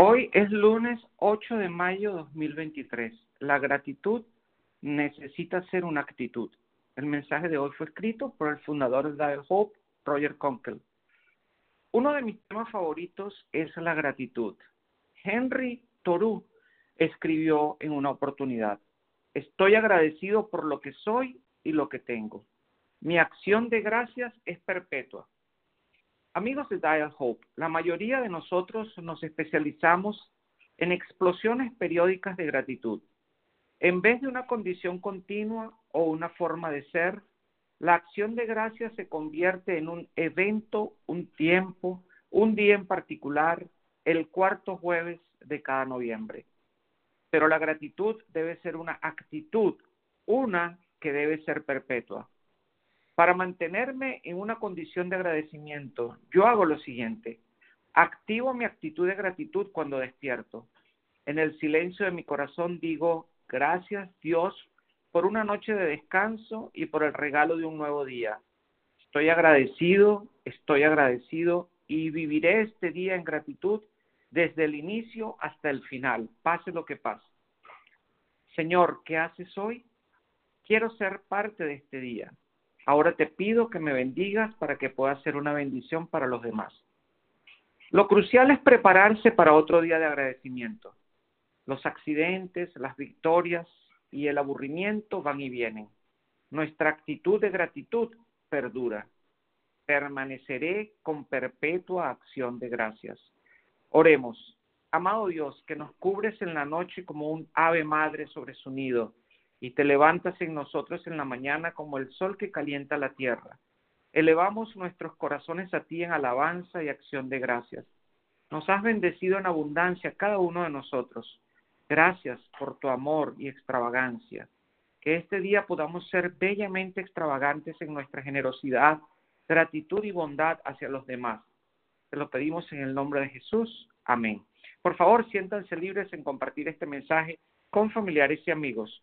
Hoy es lunes 8 de mayo de 2023. La gratitud necesita ser una actitud. El mensaje de hoy fue escrito por el fundador de Dial Hope, Roger Conkel. Uno de mis temas favoritos es la gratitud. Henry Thoreau escribió en una oportunidad, estoy agradecido por lo que soy y lo que tengo. Mi acción de gracias es perpetua. Amigos de Dial Hope, la mayoría de nosotros nos especializamos en explosiones periódicas de gratitud. En vez de una condición continua o una forma de ser, la acción de gracias se convierte en un evento, un tiempo, un día en particular, el cuarto jueves de cada noviembre. Pero la gratitud debe ser una actitud, una que debe ser perpetua. Para mantenerme en una condición de agradecimiento, yo hago lo siguiente. Activo mi actitud de gratitud cuando despierto. En el silencio de mi corazón digo, gracias Dios por una noche de descanso y por el regalo de un nuevo día. Estoy agradecido, estoy agradecido y viviré este día en gratitud desde el inicio hasta el final, pase lo que pase. Señor, ¿qué haces hoy? Quiero ser parte de este día. Ahora te pido que me bendigas para que pueda ser una bendición para los demás. Lo crucial es prepararse para otro día de agradecimiento. Los accidentes, las victorias y el aburrimiento van y vienen. Nuestra actitud de gratitud perdura. Permaneceré con perpetua acción de gracias. Oremos. Amado Dios, que nos cubres en la noche como un ave madre sobre su nido y te levantas en nosotros en la mañana como el sol que calienta la tierra. Elevamos nuestros corazones a ti en alabanza y acción de gracias. Nos has bendecido en abundancia cada uno de nosotros. Gracias por tu amor y extravagancia. Que este día podamos ser bellamente extravagantes en nuestra generosidad, gratitud y bondad hacia los demás. Te lo pedimos en el nombre de Jesús. Amén. Por favor, siéntanse libres en compartir este mensaje con familiares y amigos.